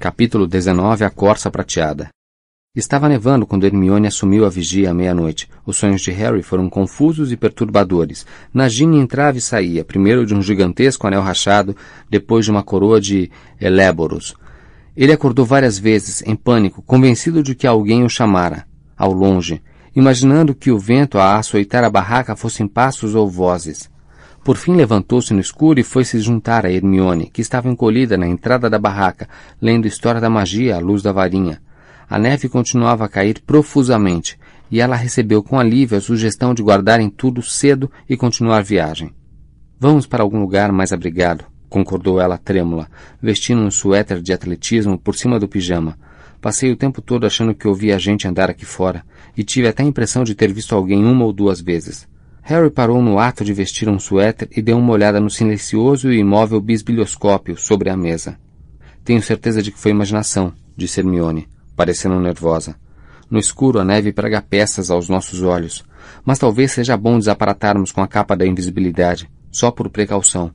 Capítulo 19 A Corça Prateada Estava nevando quando Hermione assumiu a vigia à meia-noite. Os sonhos de Harry foram confusos e perturbadores. Nagini entrava e saía, primeiro de um gigantesco anel rachado, depois de uma coroa de Eléboros. Ele acordou várias vezes, em pânico, convencido de que alguém o chamara, ao longe, imaginando que o vento a açoitar a barraca fossem passos ou vozes. Por fim levantou-se no escuro e foi se juntar a Hermione, que estava encolhida na entrada da barraca, lendo História da Magia à luz da varinha. A neve continuava a cair profusamente, e ela recebeu com alívio a sugestão de guardarem tudo cedo e continuar a viagem. Vamos para algum lugar mais abrigado, concordou ela trêmula, vestindo um suéter de atletismo por cima do pijama. Passei o tempo todo achando que ouvia gente andar aqui fora, e tive até a impressão de ter visto alguém uma ou duas vezes. Harry parou no ato de vestir um suéter e deu uma olhada no silencioso e imóvel bisbilhoscópio sobre a mesa. Tenho certeza de que foi imaginação, disse Hermione, parecendo nervosa. No escuro a neve prega peças aos nossos olhos, mas talvez seja bom desaparatarmos com a capa da invisibilidade, só por precaução.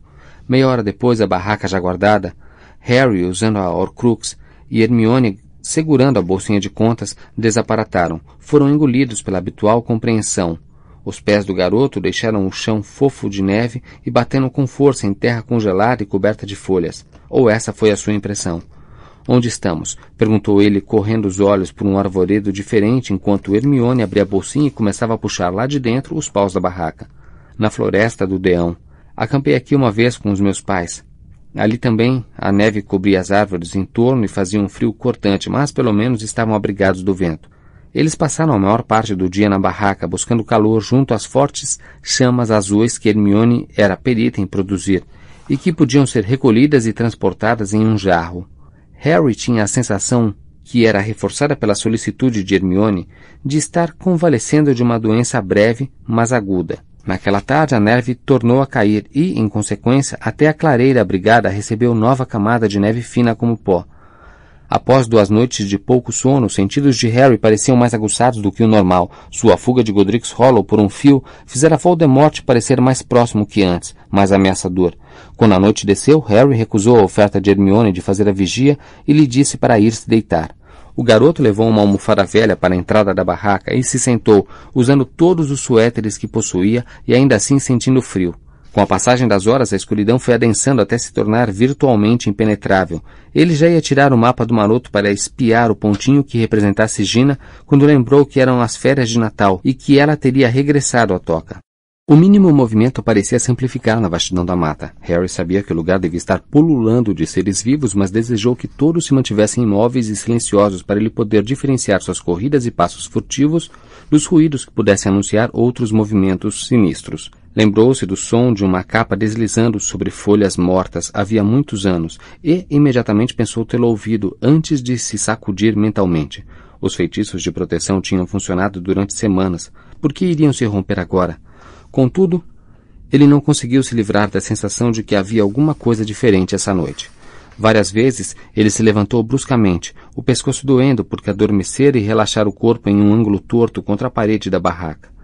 Meia hora depois, a barraca já guardada, Harry, usando a Horcrux, e Hermione, segurando a bolsinha de contas, desaparataram, foram engolidos pela habitual compreensão, os pés do garoto deixaram o chão fofo de neve e batendo com força em terra congelada e coberta de folhas. Ou essa foi a sua impressão. Onde estamos? perguntou ele, correndo os olhos por um arvoredo diferente enquanto Hermione abria a bolsinha e começava a puxar lá de dentro os paus da barraca. Na floresta do Deão. Acampei aqui uma vez com os meus pais. Ali também a neve cobria as árvores em torno e fazia um frio cortante, mas pelo menos estavam abrigados do vento. Eles passaram a maior parte do dia na barraca, buscando calor junto às fortes chamas azuis que Hermione era perita em produzir, e que podiam ser recolhidas e transportadas em um jarro. Harry tinha a sensação, que era reforçada pela solicitude de Hermione, de estar convalescendo de uma doença breve, mas aguda. Naquela tarde a neve tornou a cair e, em consequência, até a clareira abrigada recebeu nova camada de neve fina como pó, Após duas noites de pouco sono, os sentidos de Harry pareciam mais aguçados do que o normal. Sua fuga de Godric's Hollow por um fio fizera Voldemort parecer mais próximo que antes, mais ameaçador. Quando a noite desceu, Harry recusou a oferta de Hermione de fazer a vigia e lhe disse para ir se deitar. O garoto levou uma almofada velha para a entrada da barraca e se sentou, usando todos os suéteres que possuía e ainda assim sentindo frio. Com a passagem das horas, a escuridão foi adensando até se tornar virtualmente impenetrável. Ele já ia tirar o mapa do maroto para espiar o pontinho que representasse Gina, quando lembrou que eram as férias de Natal e que ela teria regressado à toca. O mínimo movimento parecia se amplificar na vastidão da mata. Harry sabia que o lugar devia estar pululando de seres vivos, mas desejou que todos se mantivessem imóveis e silenciosos para ele poder diferenciar suas corridas e passos furtivos dos ruídos que pudessem anunciar outros movimentos sinistros. Lembrou-se do som de uma capa deslizando sobre folhas mortas havia muitos anos e imediatamente pensou tê-lo ouvido antes de se sacudir mentalmente. Os feitiços de proteção tinham funcionado durante semanas. Por que iriam se romper agora? Contudo, ele não conseguiu se livrar da sensação de que havia alguma coisa diferente essa noite. Várias vezes ele se levantou bruscamente, o pescoço doendo porque adormecera e relaxar o corpo em um ângulo torto contra a parede da barraca.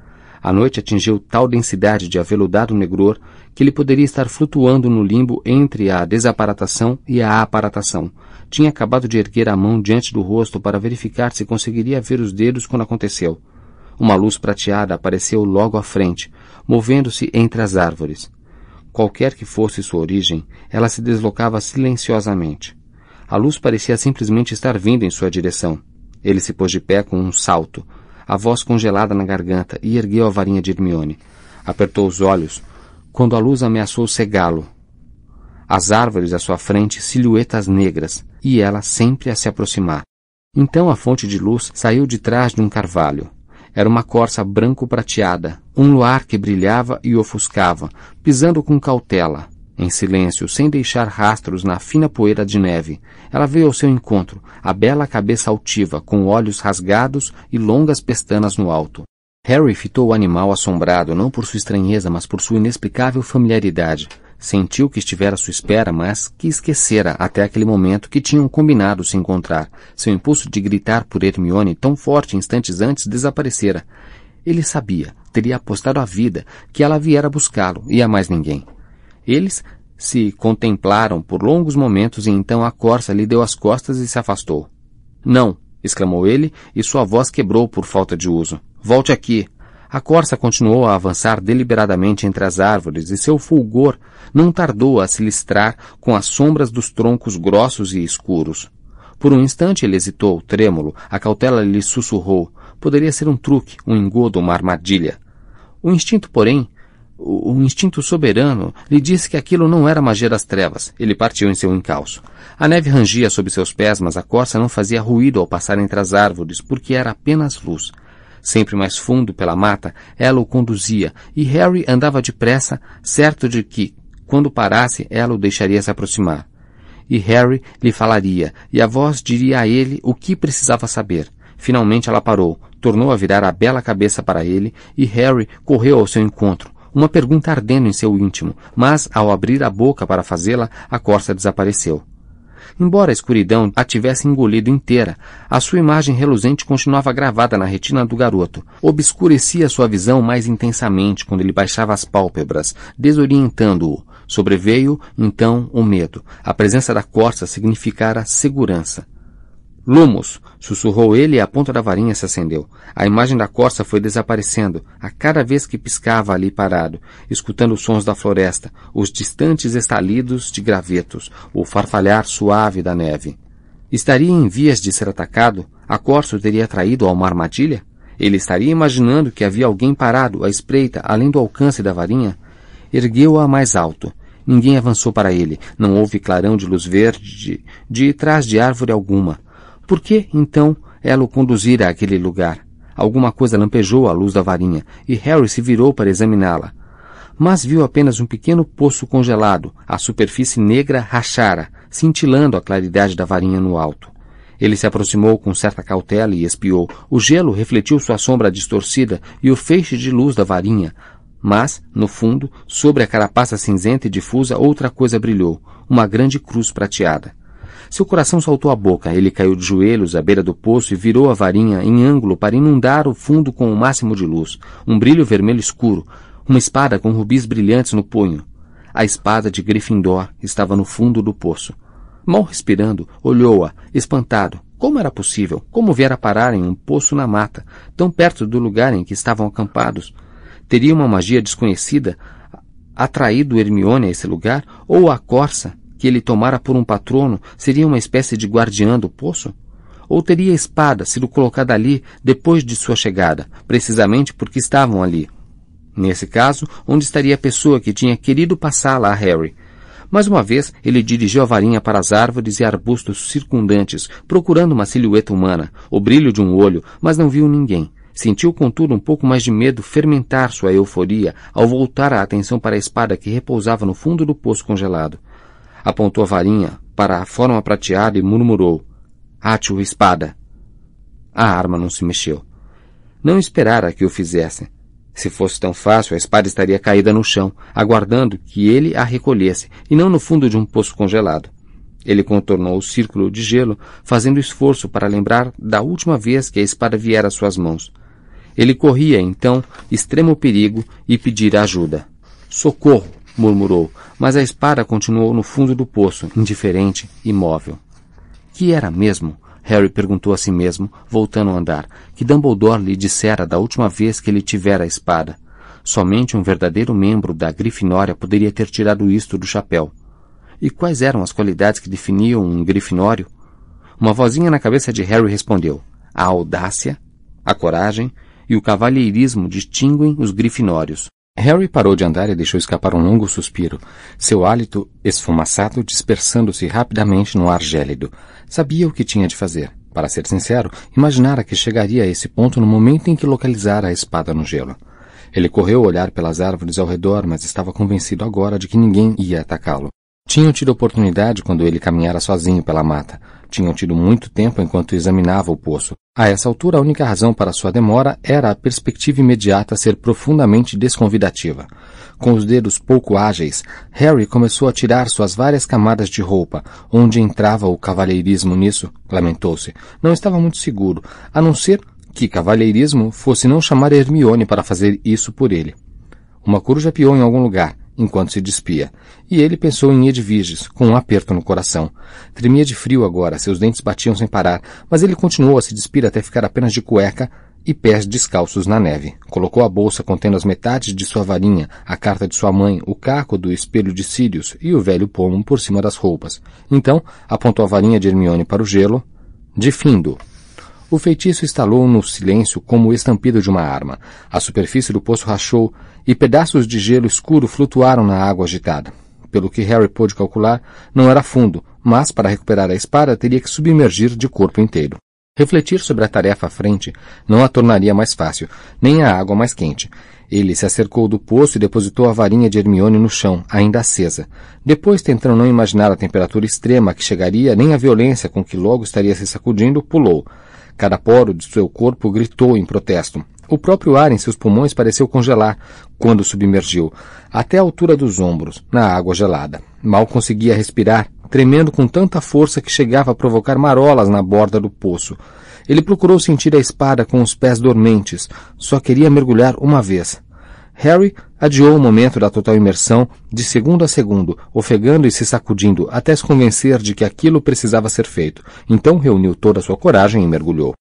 A noite atingiu tal densidade de aveludado negror que ele poderia estar flutuando no limbo entre a desaparatação e a aparatação. Tinha acabado de erguer a mão diante do rosto para verificar se conseguiria ver os dedos quando aconteceu. Uma luz prateada apareceu logo à frente, movendo-se entre as árvores. Qualquer que fosse sua origem, ela se deslocava silenciosamente. A luz parecia simplesmente estar vindo em sua direção. Ele se pôs de pé com um salto, a voz congelada na garganta, e ergueu a varinha de Hermione. Apertou os olhos, quando a luz ameaçou cegá-lo. As árvores à sua frente, silhuetas negras, e ela sempre a se aproximar. Então a fonte de luz saiu de trás de um carvalho. Era uma corça branco-prateada, um luar que brilhava e ofuscava, pisando com cautela, em silêncio, sem deixar rastros na fina poeira de neve, ela veio ao seu encontro, a bela cabeça altiva, com olhos rasgados e longas pestanas no alto. Harry fitou o animal assombrado, não por sua estranheza, mas por sua inexplicável familiaridade. Sentiu que estivera à sua espera, mas que esquecera até aquele momento que tinham combinado se encontrar. Seu impulso de gritar por Hermione, tão forte instantes antes, desaparecera. Ele sabia, teria apostado a vida, que ela viera buscá-lo, e a mais ninguém. Eles se contemplaram por longos momentos e então a corça lhe deu as costas e se afastou. Não, exclamou ele, e sua voz quebrou por falta de uso. Volte aqui. A corça continuou a avançar deliberadamente entre as árvores e seu fulgor não tardou a se listrar com as sombras dos troncos grossos e escuros. Por um instante ele hesitou, trêmulo, a cautela lhe sussurrou. Poderia ser um truque, um engodo, uma armadilha. O instinto, porém, o, instinto soberano lhe disse que aquilo não era magia das trevas. Ele partiu em seu encalço. A neve rangia sob seus pés, mas a corça não fazia ruído ao passar entre as árvores, porque era apenas luz. Sempre mais fundo pela mata, ela o conduzia, e Harry andava depressa, certo de que, quando parasse, ela o deixaria se aproximar. E Harry lhe falaria, e a voz diria a ele o que precisava saber. Finalmente ela parou, tornou a virar a bela cabeça para ele, e Harry correu ao seu encontro, uma pergunta ardendo em seu íntimo, mas, ao abrir a boca para fazê-la, a corça desapareceu. Embora a escuridão a tivesse engolido inteira, a sua imagem reluzente continuava gravada na retina do garoto. Obscurecia sua visão mais intensamente quando ele baixava as pálpebras, desorientando-o. Sobreveio, então, o medo. A presença da corça significara segurança. Lumos! sussurrou ele e a ponta da varinha se acendeu. A imagem da corça foi desaparecendo, a cada vez que piscava ali parado, escutando os sons da floresta, os distantes estalidos de gravetos, o farfalhar suave da neve. Estaria em vias de ser atacado? A corça o teria traído a uma armadilha? Ele estaria imaginando que havia alguém parado à espreita, além do alcance da varinha? Ergueu-a mais alto. Ninguém avançou para ele. Não houve clarão de luz verde de trás de árvore alguma. Por que, então, ela o conduzira àquele lugar? Alguma coisa lampejou à luz da varinha, e Harry se virou para examiná-la. Mas viu apenas um pequeno poço congelado, a superfície negra rachara, cintilando a claridade da varinha no alto. Ele se aproximou com certa cautela e espiou. O gelo refletiu sua sombra distorcida e o feixe de luz da varinha. Mas, no fundo, sobre a carapaça cinzenta e difusa, outra coisa brilhou, uma grande cruz prateada. Seu coração saltou a boca. Ele caiu de joelhos à beira do poço e virou a varinha em ângulo para inundar o fundo com o máximo de luz. Um brilho vermelho escuro. Uma espada com rubis brilhantes no punho. A espada de Gryffindor estava no fundo do poço. Mal respirando, olhou-a, espantado. Como era possível? Como viera parar em um poço na mata, tão perto do lugar em que estavam acampados? Teria uma magia desconhecida atraído Hermione a esse lugar? Ou a corça, que ele tomara por um patrono seria uma espécie de guardiã do poço? Ou teria a espada sido colocada ali depois de sua chegada, precisamente porque estavam ali? Nesse caso, onde estaria a pessoa que tinha querido passá-la a Harry? Mais uma vez, ele dirigiu a varinha para as árvores e arbustos circundantes, procurando uma silhueta humana, o brilho de um olho, mas não viu ninguém. Sentiu, contudo, um pouco mais de medo fermentar sua euforia ao voltar a atenção para a espada que repousava no fundo do poço congelado. Apontou a varinha para a forma prateada e murmurou: Ate o espada. A arma não se mexeu. Não esperara que o fizesse. Se fosse tão fácil, a espada estaria caída no chão, aguardando que ele a recolhesse, e não no fundo de um poço congelado. Ele contornou o círculo de gelo, fazendo esforço para lembrar da última vez que a espada viera às suas mãos. Ele corria, então, extremo perigo e pedir ajuda. Socorro! Murmurou, mas a espada continuou no fundo do poço, indiferente, imóvel. Que era mesmo? Harry perguntou a si mesmo, voltando a andar, que Dumbledore lhe dissera da última vez que ele tivera a espada. Somente um verdadeiro membro da Grifinória poderia ter tirado isto do chapéu. E quais eram as qualidades que definiam um grifinório? Uma vozinha na cabeça de Harry respondeu. A audácia, a coragem e o cavalheirismo distinguem os grifinórios. Harry parou de andar e deixou escapar um longo suspiro, seu hálito esfumaçado dispersando-se rapidamente no ar gélido. Sabia o que tinha de fazer. Para ser sincero, imaginara que chegaria a esse ponto no momento em que localizara a espada no gelo. Ele correu a olhar pelas árvores ao redor, mas estava convencido agora de que ninguém ia atacá-lo. Tinham tido oportunidade quando ele caminhara sozinho pela mata. Tinham tido muito tempo enquanto examinava o poço. A essa altura, a única razão para sua demora era a perspectiva imediata ser profundamente desconvidativa. Com os dedos pouco ágeis, Harry começou a tirar suas várias camadas de roupa. Onde entrava o cavalheirismo nisso? Lamentou-se. Não estava muito seguro, a não ser que cavalheirismo fosse não chamar Hermione para fazer isso por ele. Uma coruja piou em algum lugar, enquanto se despia. E ele pensou em Edviges, com um aperto no coração. Tremia de frio agora, seus dentes batiam sem parar, mas ele continuou a se despir até ficar apenas de cueca e pés descalços na neve. Colocou a bolsa contendo as metades de sua varinha, a carta de sua mãe, o caco do espelho de Sirius e o velho pomo por cima das roupas. Então, apontou a varinha de Hermione para o gelo. De findo. O feitiço estalou no silêncio como o estampido de uma arma. A superfície do poço rachou e pedaços de gelo escuro flutuaram na água agitada. Pelo que Harry pôde calcular, não era fundo, mas para recuperar a espada teria que submergir de corpo inteiro. Refletir sobre a tarefa à frente não a tornaria mais fácil, nem a água mais quente. Ele se acercou do poço e depositou a varinha de Hermione no chão, ainda acesa. Depois, tentando não imaginar a temperatura extrema que chegaria, nem a violência com que logo estaria se sacudindo, pulou. Cada poro de seu corpo gritou em protesto. O próprio ar em seus pulmões pareceu congelar quando submergiu, até a altura dos ombros, na água gelada. Mal conseguia respirar, tremendo com tanta força que chegava a provocar marolas na borda do poço. Ele procurou sentir a espada com os pés dormentes, só queria mergulhar uma vez. Harry adiou o momento da total imersão de segundo a segundo, ofegando e se sacudindo até se convencer de que aquilo precisava ser feito. Então reuniu toda a sua coragem e mergulhou.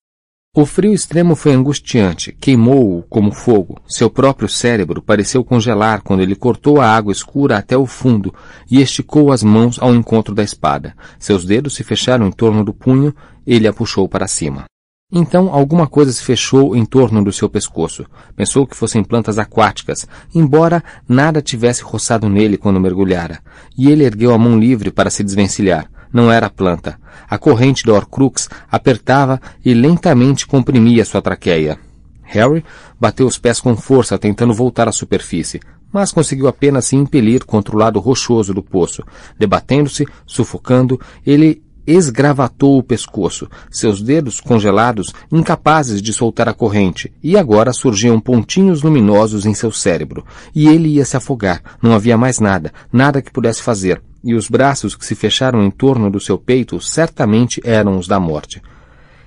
O frio extremo foi angustiante, queimou-o como fogo. Seu próprio cérebro pareceu congelar quando ele cortou a água escura até o fundo e esticou as mãos ao encontro da espada. Seus dedos se fecharam em torno do punho, ele a puxou para cima. Então alguma coisa se fechou em torno do seu pescoço. Pensou que fossem plantas aquáticas, embora nada tivesse roçado nele quando mergulhara. E ele ergueu a mão livre para se desvencilhar não era planta. A corrente do Horcrux apertava e lentamente comprimia sua traqueia. Harry bateu os pés com força, tentando voltar à superfície, mas conseguiu apenas se impelir contra o lado rochoso do poço. Debatendo-se, sufocando, ele esgravatou o pescoço, seus dedos congelados, incapazes de soltar a corrente, e agora surgiam pontinhos luminosos em seu cérebro. E ele ia se afogar. Não havia mais nada, nada que pudesse fazer e os braços que se fecharam em torno do seu peito certamente eram os da morte.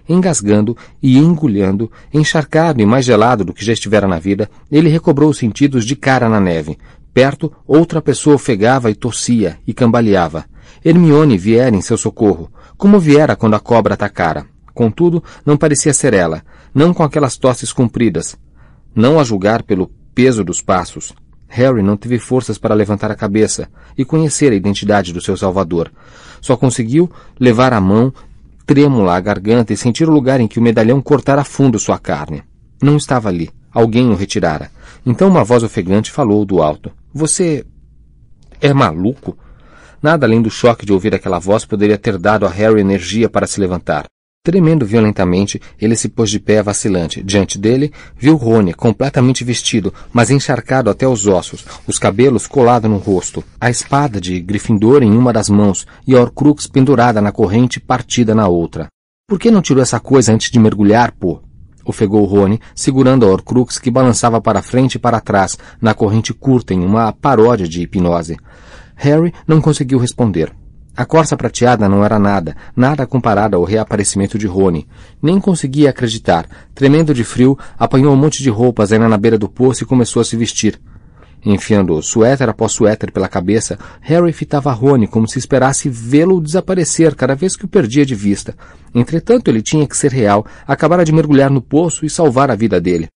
Engasgando e engulhando, encharcado e mais gelado do que já estivera na vida, ele recobrou os sentidos de cara na neve. Perto, outra pessoa ofegava e tossia e cambaleava. Hermione viera em seu socorro, como viera quando a cobra atacara. Contudo, não parecia ser ela, não com aquelas tosses compridas. Não a julgar pelo peso dos passos, Harry não teve forças para levantar a cabeça e conhecer a identidade do seu salvador. Só conseguiu levar a mão trêmula à garganta e sentir o lugar em que o medalhão cortara fundo sua carne. Não estava ali. Alguém o retirara. Então uma voz ofegante falou do alto. Você é maluco? Nada além do choque de ouvir aquela voz poderia ter dado a Harry energia para se levantar. Tremendo violentamente, ele se pôs de pé vacilante. Diante dele, viu Rony, completamente vestido, mas encharcado até os ossos, os cabelos colados no rosto, a espada de Gryffindor em uma das mãos e a Horcrux pendurada na corrente partida na outra. Por que não tirou essa coisa antes de mergulhar, pô? ofegou Rony, segurando a Horcrux que balançava para frente e para trás, na corrente curta em uma paródia de hipnose. Harry não conseguiu responder. A corça prateada não era nada, nada comparada ao reaparecimento de Rony. Nem conseguia acreditar. Tremendo de frio, apanhou um monte de roupas ainda na beira do poço e começou a se vestir. Enfiando suéter após suéter pela cabeça, Harry fitava Rony como se esperasse vê-lo desaparecer cada vez que o perdia de vista. Entretanto, ele tinha que ser real, acabara de mergulhar no poço e salvar a vida dele.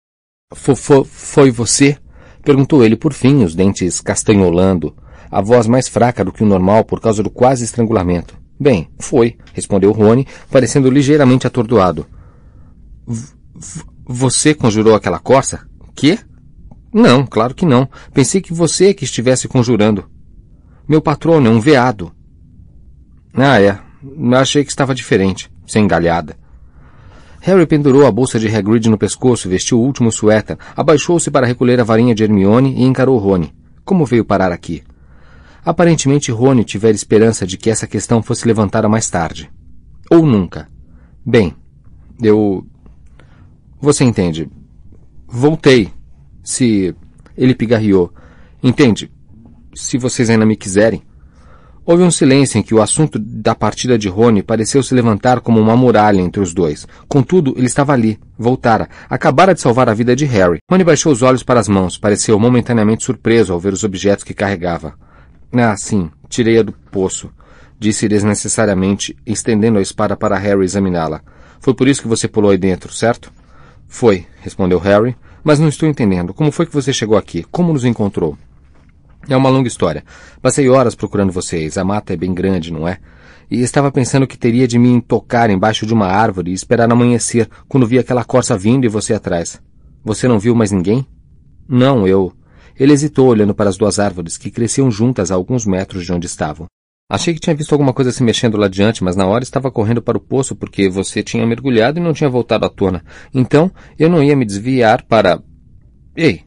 Foi você? perguntou ele por fim, os dentes castanholando a voz mais fraca do que o normal por causa do quase estrangulamento. Bem, foi, respondeu Rony, parecendo ligeiramente atordoado. você conjurou aquela corça? Que? Não, claro que não. Pensei que você que estivesse conjurando. Meu patrono é um veado. Ah, é. Achei que estava diferente, sem galhada. Harry pendurou a bolsa de Hagrid no pescoço, vestiu o último suéter, abaixou-se para recolher a varinha de Hermione e encarou Rony. Como veio parar aqui? Aparentemente Rony tivera esperança de que essa questão fosse levantada mais tarde. Ou nunca. Bem, eu. Você entende. Voltei. Se. Ele pigarreou. Entende? Se vocês ainda me quiserem. Houve um silêncio em que o assunto da partida de Rony pareceu se levantar como uma muralha entre os dois. Contudo, ele estava ali. Voltara. Acabara de salvar a vida de Harry. Rony baixou os olhos para as mãos. Pareceu momentaneamente surpreso ao ver os objetos que carregava. Ah, sim. Tirei-a do poço. Disse desnecessariamente, estendendo a espada para Harry examiná-la. Foi por isso que você pulou aí dentro, certo? Foi, respondeu Harry. Mas não estou entendendo. Como foi que você chegou aqui? Como nos encontrou? É uma longa história. Passei horas procurando vocês. A mata é bem grande, não é? E estava pensando que teria de me tocar embaixo de uma árvore e esperar amanhecer quando vi aquela corça vindo e você atrás. Você não viu mais ninguém? Não, eu. Ele hesitou olhando para as duas árvores que cresciam juntas a alguns metros de onde estavam. Achei que tinha visto alguma coisa se mexendo lá adiante, mas na hora estava correndo para o poço porque você tinha mergulhado e não tinha voltado à tona. Então, eu não ia me desviar para. Ei,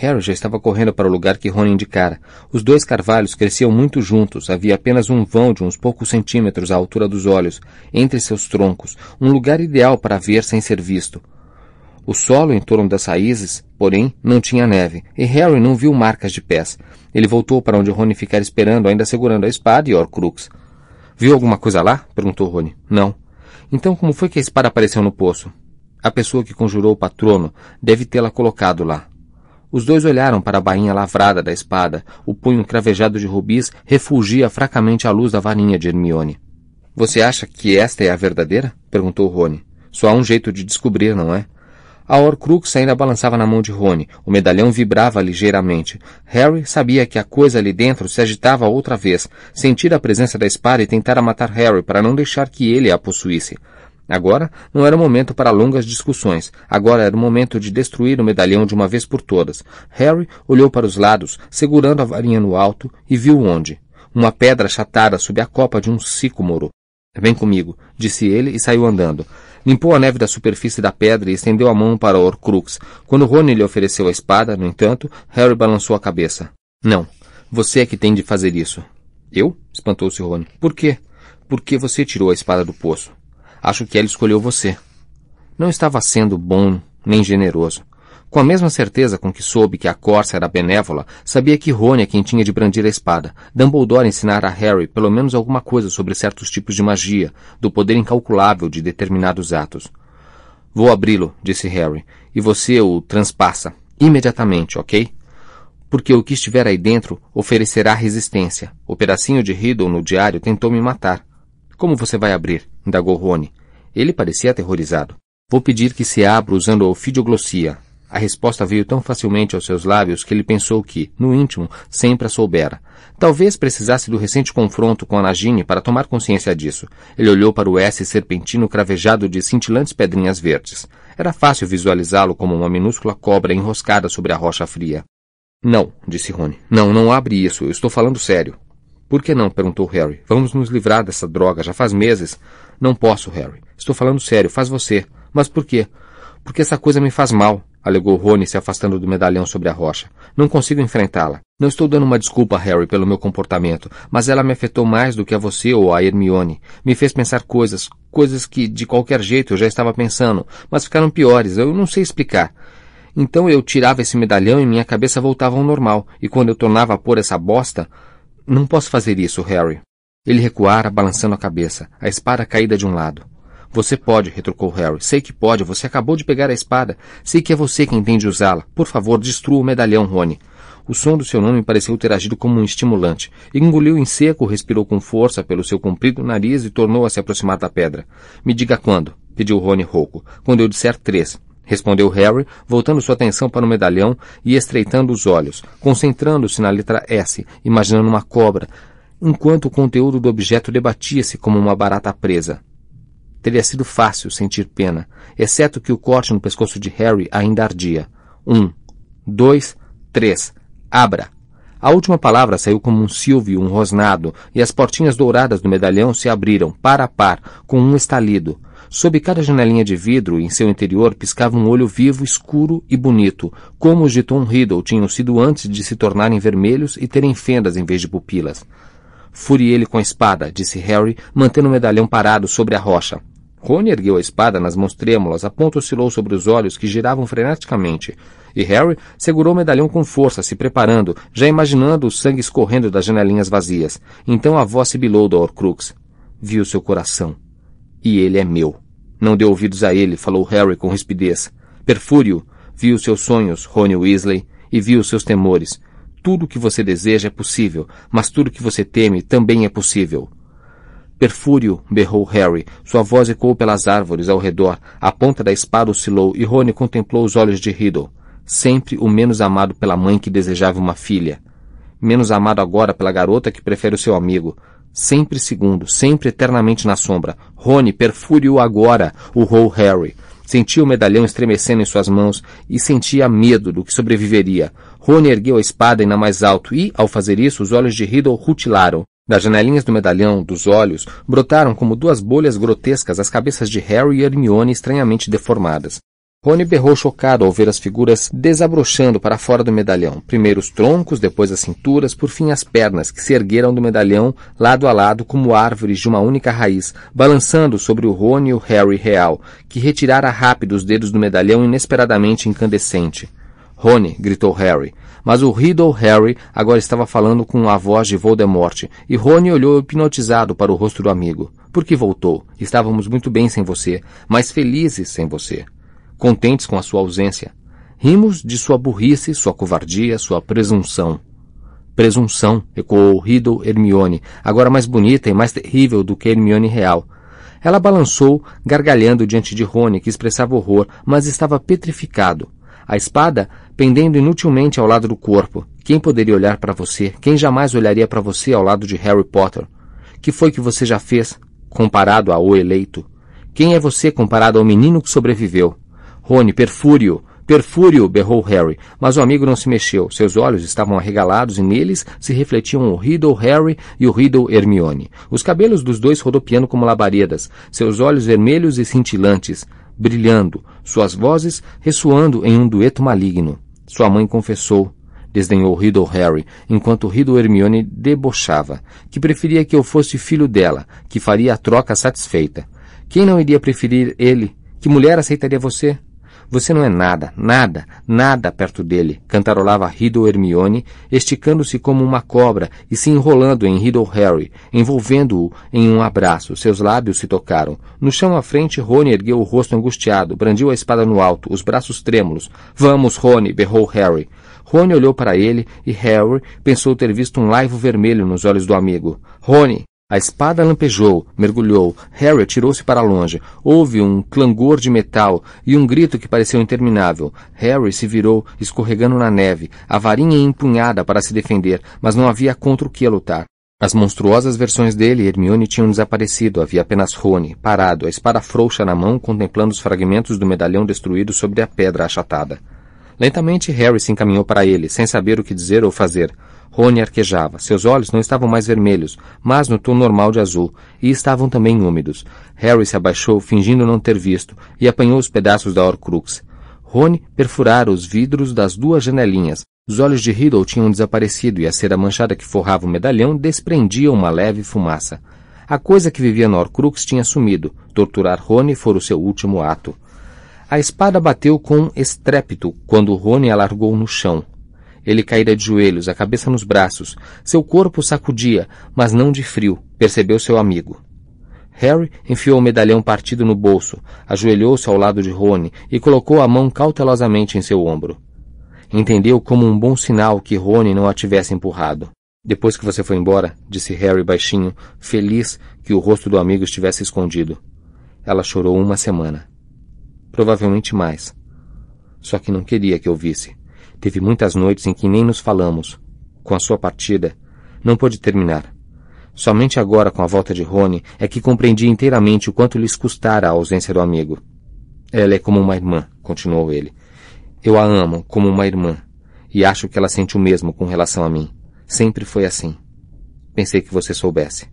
Harry já estava correndo para o lugar que Ron indicara. Os dois carvalhos cresciam muito juntos, havia apenas um vão de uns poucos centímetros à altura dos olhos, entre seus troncos, um lugar ideal para ver sem ser visto. O solo em torno das raízes, porém, não tinha neve, e Harry não viu marcas de pés. Ele voltou para onde Rony ficara esperando, ainda segurando a espada e Horcrux. Viu alguma coisa lá? perguntou Rony. Não. Então como foi que a espada apareceu no poço? A pessoa que conjurou o patrono deve tê-la colocado lá. Os dois olharam para a bainha lavrada da espada. O punho cravejado de rubis refulgia fracamente a luz da varinha de Hermione. Você acha que esta é a verdadeira? perguntou Rony. Só há um jeito de descobrir, não é? A Horcrux ainda balançava na mão de Rony. O medalhão vibrava ligeiramente. Harry sabia que a coisa ali dentro se agitava outra vez. Sentir a presença da espada e tentara matar Harry para não deixar que ele a possuísse. Agora não era o momento para longas discussões. Agora era o momento de destruir o medalhão de uma vez por todas. Harry olhou para os lados, segurando a varinha no alto, e viu onde. Uma pedra achatada sob a copa de um sicômoro. Vem comigo, disse ele e saiu andando. Limpou a neve da superfície da pedra e estendeu a mão para Horcrux. Quando Rony lhe ofereceu a espada, no entanto, Harry balançou a cabeça. Não, você é que tem de fazer isso. Eu? espantou-se Rony. Por quê? Porque você tirou a espada do poço. Acho que ela escolheu você. Não estava sendo bom nem generoso. Com a mesma certeza com que soube que a Corsa era benévola, sabia que Rony é quem tinha de brandir a espada. Dumbledore ensinara a Harry pelo menos alguma coisa sobre certos tipos de magia, do poder incalculável de determinados atos. Vou abri-lo, disse Harry, e você o transpassa. Imediatamente, ok? Porque o que estiver aí dentro oferecerá resistência. O pedacinho de Riddle no diário tentou me matar. Como você vai abrir? indagou Rony. Ele parecia aterrorizado. Vou pedir que se abra usando a ofidioglossia. A resposta veio tão facilmente aos seus lábios que ele pensou que, no íntimo, sempre a soubera. Talvez precisasse do recente confronto com a Nagini para tomar consciência disso. Ele olhou para o S serpentino cravejado de cintilantes pedrinhas verdes. Era fácil visualizá-lo como uma minúscula cobra enroscada sobre a rocha fria. Não, disse Rony. Não, não abre isso. Eu estou falando sério. Por que não? perguntou Harry. Vamos nos livrar dessa droga, já faz meses. Não posso, Harry. Estou falando sério, faz você. Mas por quê? Porque essa coisa me faz mal, alegou Rony se afastando do medalhão sobre a rocha. Não consigo enfrentá-la. Não estou dando uma desculpa, Harry, pelo meu comportamento, mas ela me afetou mais do que a você ou a Hermione. Me fez pensar coisas, coisas que de qualquer jeito eu já estava pensando, mas ficaram piores, eu não sei explicar. Então eu tirava esse medalhão e minha cabeça voltava ao normal, e quando eu tornava a pôr essa bosta, não posso fazer isso, Harry. Ele recuara, balançando a cabeça, a espada caída de um lado. Você pode, retrucou Harry. Sei que pode, você acabou de pegar a espada. Sei que é você quem tem de usá-la. Por favor, destrua o medalhão, Rony. O som do seu nome pareceu ter agido como um estimulante. Engoliu em seco, respirou com força pelo seu comprido nariz e tornou a se aproximar da pedra. Me diga quando, pediu Rony rouco. Quando eu disser três respondeu Harry, voltando sua atenção para o medalhão e estreitando os olhos, concentrando-se na letra S, imaginando uma cobra, enquanto o conteúdo do objeto debatia-se como uma barata presa. Teria sido fácil sentir pena, exceto que o corte no pescoço de Harry ainda ardia. Um, dois, três. Abra! A última palavra saiu como um silvio, um rosnado, e as portinhas douradas do medalhão se abriram, par a par, com um estalido. Sob cada janelinha de vidro, em seu interior, piscava um olho vivo, escuro e bonito, como os de Tom Riddle tinham sido antes de se tornarem vermelhos e terem fendas em vez de pupilas. Fure ele com a espada, disse Harry, mantendo o medalhão parado sobre a rocha. Rony ergueu a espada nas mãos trêmulas, a ponta oscilou sobre os olhos que giravam freneticamente. E Harry segurou o medalhão com força, se preparando, já imaginando o sangue escorrendo das janelinhas vazias. Então a voz sibilou do Horcrux. Viu seu coração. E ele é meu. Não deu ouvidos a ele, falou Harry com rispidez. Perfúrio, viu seus sonhos, Rony Weasley, e viu seus temores. Tudo o que você deseja é possível, mas tudo o que você teme também é possível. Perfúrio, berrou Harry. Sua voz ecoou pelas árvores ao redor. A ponta da espada oscilou e Rony contemplou os olhos de Riddle. Sempre o menos amado pela mãe que desejava uma filha. Menos amado agora pela garota que prefere o seu amigo. Sempre segundo, sempre eternamente na sombra. Rony, perfúrio agora, urrou Harry. Sentia o medalhão estremecendo em suas mãos e sentia medo do que sobreviveria. Rony ergueu a espada ainda mais alto e, ao fazer isso, os olhos de Riddle rutilaram. Das janelinhas do medalhão, dos olhos, brotaram como duas bolhas grotescas as cabeças de Harry e Hermione estranhamente deformadas. Rony berrou chocado ao ver as figuras desabrochando para fora do medalhão. Primeiro os troncos, depois as cinturas, por fim as pernas, que se ergueram do medalhão lado a lado como árvores de uma única raiz, balançando sobre o Rony e o Harry real, que retirara rápido os dedos do medalhão inesperadamente incandescente. Rony, gritou Harry. Mas o Riddle Harry agora estava falando com a voz de Voldemort, e Rony olhou hipnotizado para o rosto do amigo. Por que voltou? Estávamos muito bem sem você, mas felizes sem você. Contentes com a sua ausência. Rimos de sua burrice, sua covardia, sua presunção. Presunção, ecoou Riddle Hermione, agora mais bonita e mais terrível do que Hermione real. Ela balançou, gargalhando diante de Rony, que expressava horror, mas estava petrificado. A espada pendendo inutilmente ao lado do corpo. Quem poderia olhar para você? Quem jamais olharia para você ao lado de Harry Potter? Que foi que você já fez, comparado ao eleito? Quem é você comparado ao menino que sobreviveu? Rony, perfúrio! Perfúrio! berrou Harry, mas o amigo não se mexeu. Seus olhos estavam arregalados e neles se refletiam o Riddle Harry e o Riddle Hermione. Os cabelos dos dois rodopiando como labaredas, seus olhos vermelhos e cintilantes, brilhando, suas vozes ressoando em um dueto maligno. Sua mãe confessou, desdenhou Riddle Harry, enquanto Riddle Hermione debochava, que preferia que eu fosse filho dela, que faria a troca satisfeita. Quem não iria preferir ele? Que mulher aceitaria você? Você não é nada, nada, nada perto dele, cantarolava Riddle Hermione, esticando-se como uma cobra e se enrolando em Riddle Harry, envolvendo-o em um abraço. Seus lábios se tocaram. No chão à frente, Rony ergueu o rosto angustiado, brandiu a espada no alto, os braços trêmulos. Vamos, Rony! berrou Harry. Rony olhou para ele e Harry pensou ter visto um laivo vermelho nos olhos do amigo. Rony! A espada lampejou, mergulhou. Harry atirou-se para longe. Houve um clangor de metal e um grito que pareceu interminável. Harry se virou, escorregando na neve, a varinha empunhada para se defender, mas não havia contra o que lutar. As monstruosas versões dele e Hermione tinham desaparecido, havia apenas Rony, parado, a espada frouxa na mão, contemplando os fragmentos do medalhão destruído sobre a pedra achatada. Lentamente Harry se encaminhou para ele, sem saber o que dizer ou fazer. Rony arquejava. Seus olhos não estavam mais vermelhos, mas no tom normal de azul, e estavam também úmidos. Harry se abaixou, fingindo não ter visto, e apanhou os pedaços da Horcrux. Rony perfurara os vidros das duas janelinhas. Os olhos de Riddle tinham desaparecido e a cera manchada que forrava o medalhão desprendia uma leve fumaça. A coisa que vivia no Horcrux tinha sumido. Torturar Rony fora o seu último ato. A espada bateu com estrépito quando Rony a largou no chão. Ele caíra de joelhos, a cabeça nos braços. Seu corpo sacudia, mas não de frio, percebeu seu amigo. Harry enfiou o medalhão partido no bolso, ajoelhou-se ao lado de Rony e colocou a mão cautelosamente em seu ombro. Entendeu como um bom sinal que Rony não a tivesse empurrado. Depois que você foi embora, disse Harry baixinho, feliz que o rosto do amigo estivesse escondido. Ela chorou uma semana. Provavelmente mais. Só que não queria que eu visse. Teve muitas noites em que nem nos falamos. Com a sua partida, não pôde terminar. Somente agora, com a volta de Rony, é que compreendi inteiramente o quanto lhes custara a ausência do amigo. Ela é como uma irmã, continuou ele. Eu a amo como uma irmã, e acho que ela sente o mesmo com relação a mim. Sempre foi assim. Pensei que você soubesse.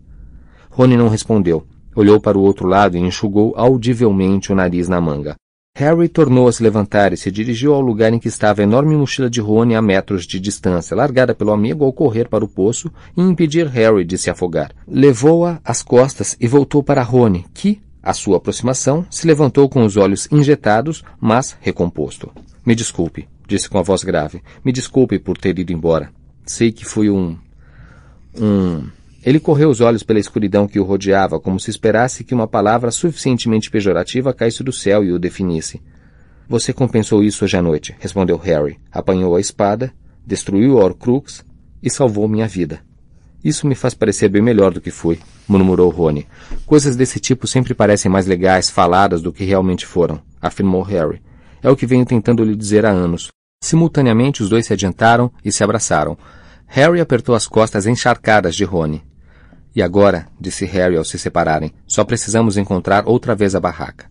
Rony não respondeu. Olhou para o outro lado e enxugou audivelmente o nariz na manga. Harry tornou a se levantar e se dirigiu ao lugar em que estava a enorme mochila de Rony a metros de distância, largada pelo amigo ao correr para o poço e impedir Harry de se afogar. Levou-a às costas e voltou para Rony, que, À sua aproximação, se levantou com os olhos injetados, mas recomposto. Me desculpe, disse com a voz grave. Me desculpe por ter ido embora. Sei que fui um. um. Ele correu os olhos pela escuridão que o rodeava, como se esperasse que uma palavra suficientemente pejorativa caísse do céu e o definisse. Você compensou isso hoje à noite, respondeu Harry. Apanhou a espada, destruiu o Horcrux e salvou minha vida. Isso me faz parecer bem melhor do que fui, murmurou Rony. Coisas desse tipo sempre parecem mais legais faladas do que realmente foram, afirmou Harry. É o que venho tentando lhe dizer há anos. Simultaneamente os dois se adiantaram e se abraçaram. Harry apertou as costas encharcadas de Rony. E agora, disse Harry ao se separarem, só precisamos encontrar outra vez a barraca.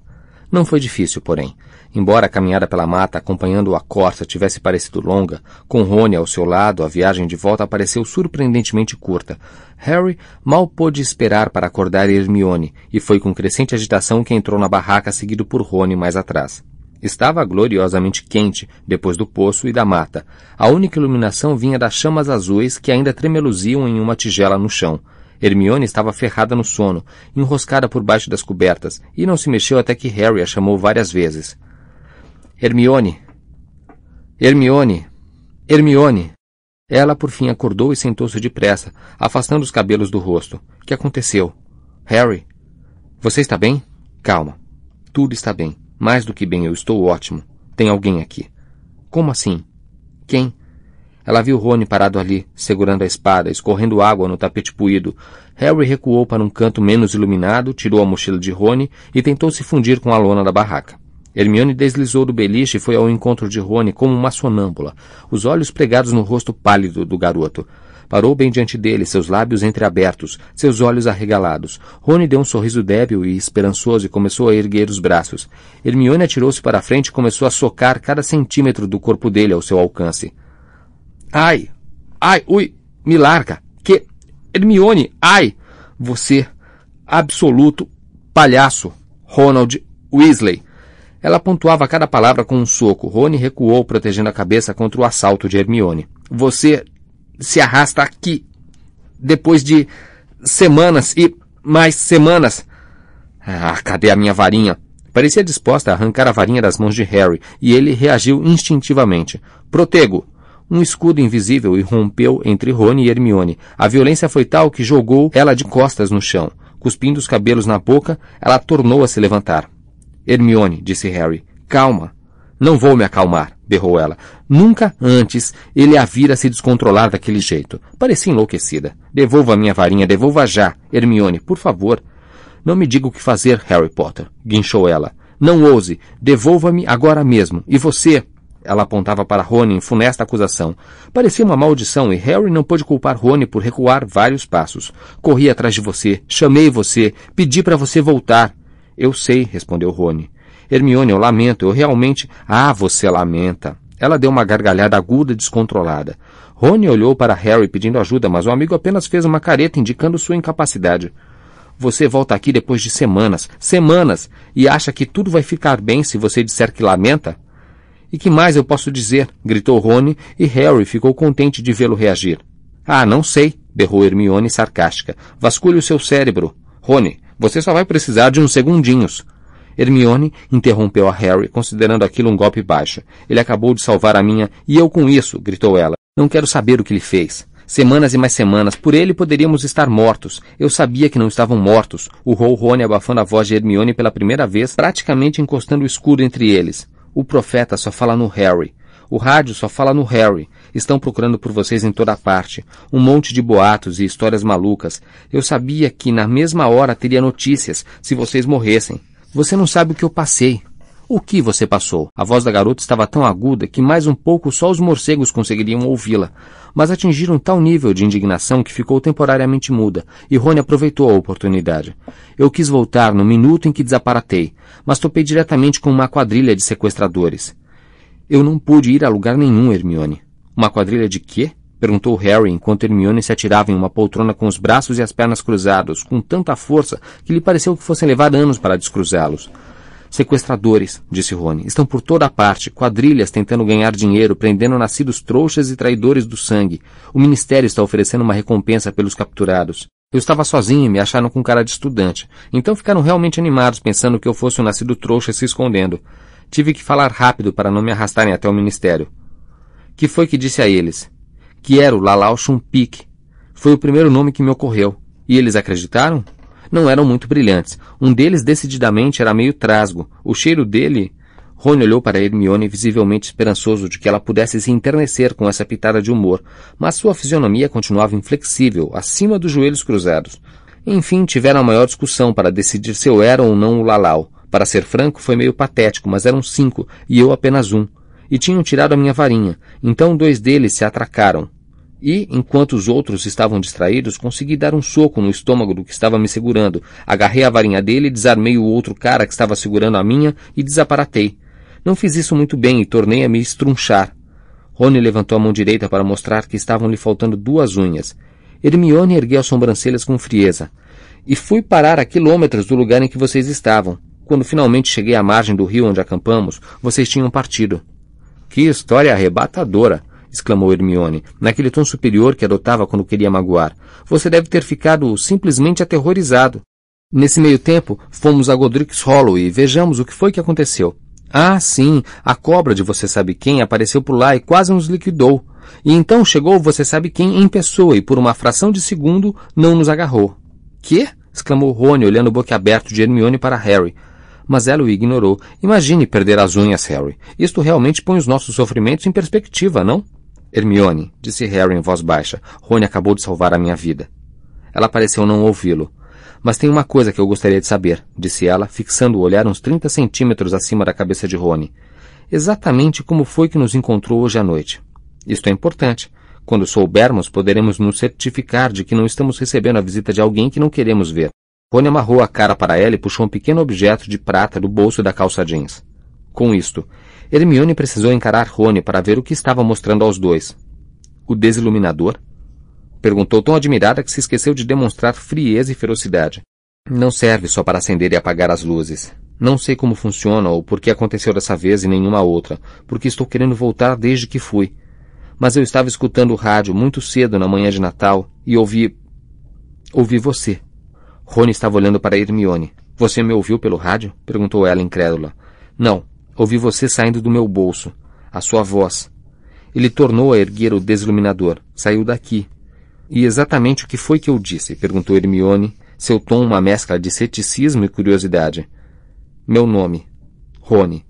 Não foi difícil, porém. Embora a caminhada pela mata acompanhando a corça tivesse parecido longa, com Rony ao seu lado, a viagem de volta pareceu surpreendentemente curta. Harry mal pôde esperar para acordar Hermione, e foi com crescente agitação que entrou na barraca seguido por Rony mais atrás. Estava gloriosamente quente, depois do poço e da mata. A única iluminação vinha das chamas azuis que ainda tremeluziam em uma tigela no chão. Hermione estava ferrada no sono, enroscada por baixo das cobertas, e não se mexeu até que Harry a chamou várias vezes. Hermione! Hermione! Hermione! Ela por fim acordou e sentou-se depressa, afastando os cabelos do rosto. Que aconteceu? Harry? Você está bem? Calma. Tudo está bem. Mais do que bem, eu estou ótimo. Tem alguém aqui. Como assim? Quem? Ela viu Rony parado ali, segurando a espada, escorrendo água no tapete puído. Harry recuou para um canto menos iluminado, tirou a mochila de Rony e tentou se fundir com a lona da barraca. Hermione deslizou do beliche e foi ao encontro de Rony como uma sonâmbula, os olhos pregados no rosto pálido do garoto. Parou bem diante dele, seus lábios entreabertos, seus olhos arregalados. Rony deu um sorriso débil e esperançoso e começou a erguer os braços. Hermione atirou-se para a frente e começou a socar cada centímetro do corpo dele ao seu alcance. Ai! Ai! Ui! Me larga! Que? Hermione! Ai! Você! Absoluto palhaço! Ronald Weasley! Ela pontuava cada palavra com um soco. Rony recuou, protegendo a cabeça contra o assalto de Hermione. Você se arrasta aqui. Depois de semanas e mais semanas. Ah, cadê a minha varinha? Parecia disposta a arrancar a varinha das mãos de Harry, e ele reagiu instintivamente. Protego! Um escudo invisível irrompeu entre Rony e Hermione. A violência foi tal que jogou ela de costas no chão. Cuspindo os cabelos na boca, ela tornou a se levantar. Hermione, disse Harry, calma. Não vou me acalmar, berrou ela. Nunca antes ele a vira se descontrolar daquele jeito. Parecia enlouquecida. Devolva minha varinha, devolva já. Hermione, por favor. Não me diga o que fazer, Harry Potter, guinchou ela. Não ouse. Devolva-me agora mesmo. E você? Ela apontava para Rony em funesta acusação. Parecia uma maldição e Harry não pôde culpar Rony por recuar vários passos. Corri atrás de você, chamei você, pedi para você voltar. Eu sei, respondeu Rony. Hermione, eu lamento, eu realmente. Ah, você lamenta. Ela deu uma gargalhada aguda e descontrolada. Rony olhou para Harry pedindo ajuda, mas o amigo apenas fez uma careta indicando sua incapacidade. Você volta aqui depois de semanas, semanas, e acha que tudo vai ficar bem se você disser que lamenta? E que mais eu posso dizer? gritou Rony, e Harry ficou contente de vê-lo reagir. Ah, não sei, berrou Hermione sarcástica. Vasculhe o seu cérebro. Rony, você só vai precisar de uns segundinhos. Hermione interrompeu a Harry, considerando aquilo um golpe baixo. Ele acabou de salvar a minha, e eu com isso, gritou ela. Não quero saber o que ele fez. Semanas e mais semanas, por ele poderíamos estar mortos. Eu sabia que não estavam mortos. Urrou Rony abafando a voz de Hermione pela primeira vez, praticamente encostando o escudo entre eles. O profeta só fala no Harry. O rádio só fala no Harry. Estão procurando por vocês em toda parte. Um monte de boatos e histórias malucas. Eu sabia que na mesma hora teria notícias se vocês morressem. Você não sabe o que eu passei. O que você passou? A voz da garota estava tão aguda que mais um pouco só os morcegos conseguiriam ouvi-la, mas atingiram tal nível de indignação que ficou temporariamente muda, e Rony aproveitou a oportunidade. Eu quis voltar no minuto em que desaparatei, mas topei diretamente com uma quadrilha de sequestradores. Eu não pude ir a lugar nenhum, Hermione. Uma quadrilha de quê? Perguntou Harry enquanto Hermione se atirava em uma poltrona com os braços e as pernas cruzados, com tanta força que lhe pareceu que fossem levar anos para descruzá-los. Sequestradores, disse Rony, estão por toda a parte, quadrilhas tentando ganhar dinheiro, prendendo nascidos trouxas e traidores do sangue. O Ministério está oferecendo uma recompensa pelos capturados. Eu estava sozinho e me acharam com cara de estudante, então ficaram realmente animados pensando que eu fosse um nascido trouxa se escondendo. Tive que falar rápido para não me arrastarem até o ministério. Que foi que disse a eles? Que era o Lalau Chumpik. Foi o primeiro nome que me ocorreu. E eles acreditaram? Não eram muito brilhantes. Um deles decididamente era meio trasgo. O cheiro dele... Rony olhou para Hermione visivelmente esperançoso de que ela pudesse se enternecer com essa pitada de humor, mas sua fisionomia continuava inflexível, acima dos joelhos cruzados. Enfim, tiveram a maior discussão para decidir se eu era ou não o Lalau. Para ser franco, foi meio patético, mas eram cinco, e eu apenas um. E tinham tirado a minha varinha, então dois deles se atracaram. E, enquanto os outros estavam distraídos, consegui dar um soco no estômago do que estava me segurando. Agarrei a varinha dele, desarmei o outro cara que estava segurando a minha e desaparatei. Não fiz isso muito bem e tornei a me estrunchar. Rony levantou a mão direita para mostrar que estavam lhe faltando duas unhas. Hermione ergueu as sobrancelhas com frieza. E fui parar a quilômetros do lugar em que vocês estavam. Quando finalmente cheguei à margem do rio onde acampamos, vocês tinham partido. Que história arrebatadora! Exclamou Hermione, naquele tom superior que adotava quando queria magoar. Você deve ter ficado simplesmente aterrorizado. Nesse meio tempo, fomos a Godric's Hollow e vejamos o que foi que aconteceu. Ah, sim, a cobra de você sabe quem apareceu por lá e quase nos liquidou. E então chegou você sabe quem em pessoa e por uma fração de segundo não nos agarrou. Que? exclamou Rony, olhando boquiaberto de Hermione para Harry. Mas ela o ignorou. Imagine perder as unhas, Harry. Isto realmente põe os nossos sofrimentos em perspectiva, não? Hermione, disse Harry em voz baixa, Rony acabou de salvar a minha vida. Ela pareceu não ouvi-lo. Mas tem uma coisa que eu gostaria de saber, disse ela, fixando o olhar uns trinta centímetros acima da cabeça de Rony. Exatamente como foi que nos encontrou hoje à noite. Isto é importante. Quando soubermos, poderemos nos certificar de que não estamos recebendo a visita de alguém que não queremos ver. Rony amarrou a cara para ela e puxou um pequeno objeto de prata do bolso da calça jeans. Com isto, Hermione precisou encarar Rony para ver o que estava mostrando aos dois. O desiluminador? Perguntou tão admirada que se esqueceu de demonstrar frieza e ferocidade. Não serve só para acender e apagar as luzes. Não sei como funciona ou por que aconteceu dessa vez e nenhuma outra, porque estou querendo voltar desde que fui. Mas eu estava escutando o rádio muito cedo na manhã de Natal e ouvi. ouvi você. Rony estava olhando para Hermione. Você me ouviu pelo rádio? perguntou ela incrédula. Não, Ouvi você saindo do meu bolso. A sua voz. Ele tornou a erguer o desiluminador. Saiu daqui. E exatamente o que foi que eu disse? perguntou Hermione, seu tom uma mescla de ceticismo e curiosidade. Meu nome. Rony.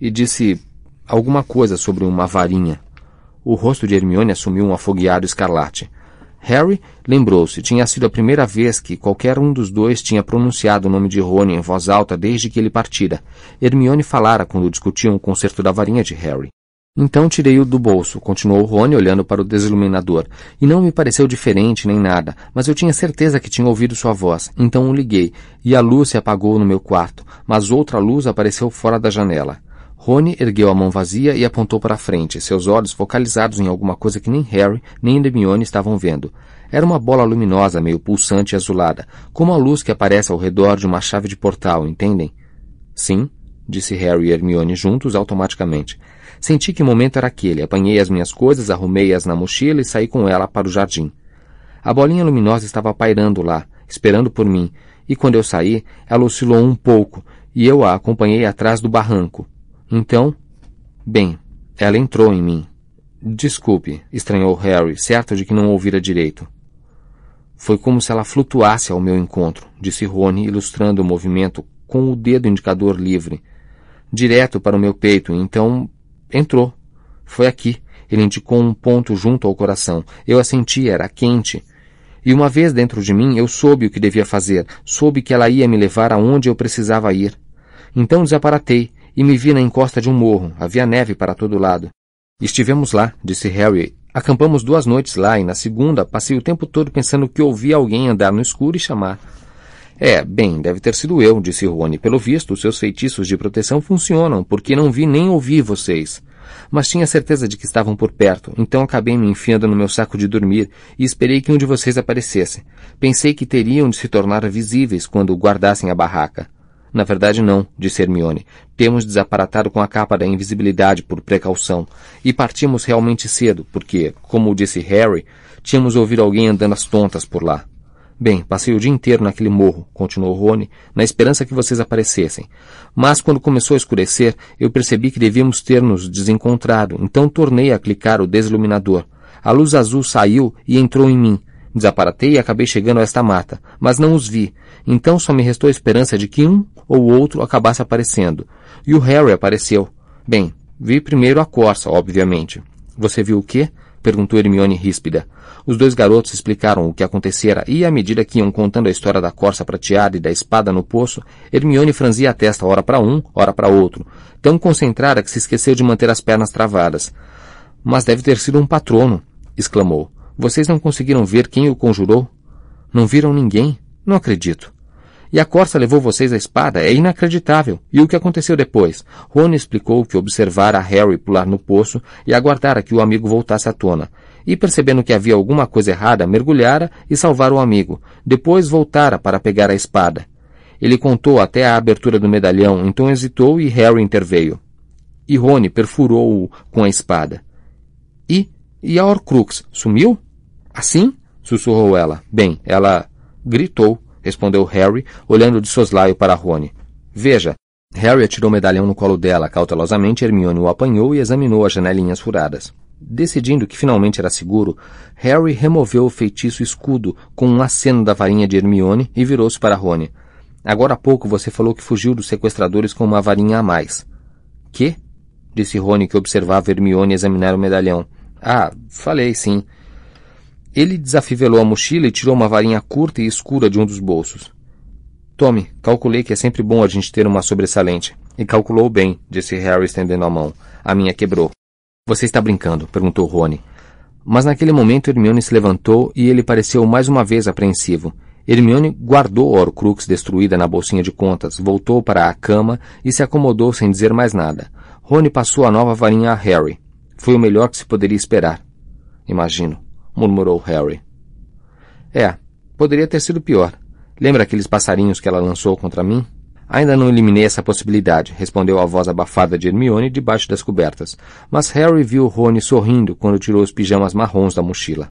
E disse alguma coisa sobre uma varinha. O rosto de Hermione assumiu um afogueado escarlate. Harry lembrou-se, tinha sido a primeira vez que qualquer um dos dois tinha pronunciado o nome de Rony em voz alta desde que ele partira. Hermione falara quando discutiam o concerto da varinha de Harry. Então tirei-o do bolso, continuou Rony olhando para o desiluminador, e não me pareceu diferente nem nada, mas eu tinha certeza que tinha ouvido sua voz, então o liguei, e a luz se apagou no meu quarto, mas outra luz apareceu fora da janela. Rony ergueu a mão vazia e apontou para a frente, seus olhos focalizados em alguma coisa que nem Harry nem Hermione estavam vendo. Era uma bola luminosa, meio pulsante e azulada, como a luz que aparece ao redor de uma chave de portal, entendem? Sim, disse Harry e Hermione juntos automaticamente. Senti que momento era aquele, apanhei as minhas coisas, arrumei-as na mochila e saí com ela para o jardim. A bolinha luminosa estava pairando lá, esperando por mim, e quando eu saí, ela oscilou um pouco, e eu a acompanhei atrás do barranco, então, bem, ela entrou em mim. Desculpe, estranhou Harry, certo de que não ouvira direito. Foi como se ela flutuasse ao meu encontro, disse Rony, ilustrando o movimento com o dedo indicador livre. Direto para o meu peito, então entrou. Foi aqui. Ele indicou um ponto junto ao coração. Eu a senti, era quente. E uma vez dentro de mim, eu soube o que devia fazer, soube que ela ia me levar aonde eu precisava ir. Então desaparatei, e me vi na encosta de um morro. Havia neve para todo lado. Estivemos lá, disse Harry. Acampamos duas noites lá e na segunda passei o tempo todo pensando que ouvia alguém andar no escuro e chamar. É, bem, deve ter sido eu, disse Rony. Pelo visto, os seus feitiços de proteção funcionam, porque não vi nem ouvi vocês. Mas tinha certeza de que estavam por perto, então acabei me enfiando no meu saco de dormir e esperei que um de vocês aparecesse. Pensei que teriam de se tornar visíveis quando guardassem a barraca. Na verdade, não, disse Hermione. Temos desaparatado com a capa da invisibilidade por precaução. E partimos realmente cedo, porque, como disse Harry, tínhamos ouvido alguém andando às tontas por lá. Bem, passei o dia inteiro naquele morro, continuou Rony, na esperança que vocês aparecessem. Mas quando começou a escurecer, eu percebi que devíamos ter nos desencontrado, então tornei a clicar o desiluminador. A luz azul saiu e entrou em mim. Desaparatei e acabei chegando a esta mata, mas não os vi. Então só me restou a esperança de que um ou outro acabasse aparecendo. E o Harry apareceu. Bem, vi primeiro a Corsa, obviamente. Você viu o quê? perguntou Hermione ríspida. Os dois garotos explicaram o que acontecera e, à medida que iam contando a história da corça prateada e da espada no poço, Hermione franzia a testa ora para um, ora para outro, tão concentrada que se esqueceu de manter as pernas travadas. Mas deve ter sido um patrono, exclamou. Vocês não conseguiram ver quem o conjurou? Não viram ninguém? Não acredito. E a corça levou vocês a espada? É inacreditável. E o que aconteceu depois? Rony explicou que observara Harry pular no poço e aguardara que o amigo voltasse à tona. E percebendo que havia alguma coisa errada, mergulhara e salvara o amigo. Depois voltara para pegar a espada. Ele contou até a abertura do medalhão, então hesitou e Harry interveio. E Rony perfurou-o com a espada. E? E a Horcrux? Sumiu? Assim? sussurrou ela. Bem, ela gritou respondeu Harry, olhando de soslaio para Rony. Veja. Harry atirou o medalhão no colo dela. Cautelosamente, Hermione o apanhou e examinou as janelinhas furadas. Decidindo que finalmente era seguro, Harry removeu o feitiço escudo com um aceno da varinha de Hermione e virou-se para Rony. Agora há pouco você falou que fugiu dos sequestradores com uma varinha a mais. Que? Disse Rony que observava Hermione examinar o medalhão. Ah, falei sim. Ele desafivelou a mochila e tirou uma varinha curta e escura de um dos bolsos. Tome, calculei que é sempre bom a gente ter uma sobressalente. E calculou bem, disse Harry estendendo a mão. A minha quebrou. Você está brincando? perguntou Rony. Mas naquele momento Hermione se levantou e ele pareceu mais uma vez apreensivo. Hermione guardou a Horcrux destruída na bolsinha de contas, voltou para a cama e se acomodou sem dizer mais nada. Rony passou a nova varinha a Harry. Foi o melhor que se poderia esperar. Imagino murmurou Harry. É, poderia ter sido pior. Lembra aqueles passarinhos que ela lançou contra mim? Ainda não eliminei essa possibilidade, respondeu a voz abafada de Hermione debaixo das cobertas. Mas Harry viu Rony sorrindo quando tirou os pijamas marrons da mochila.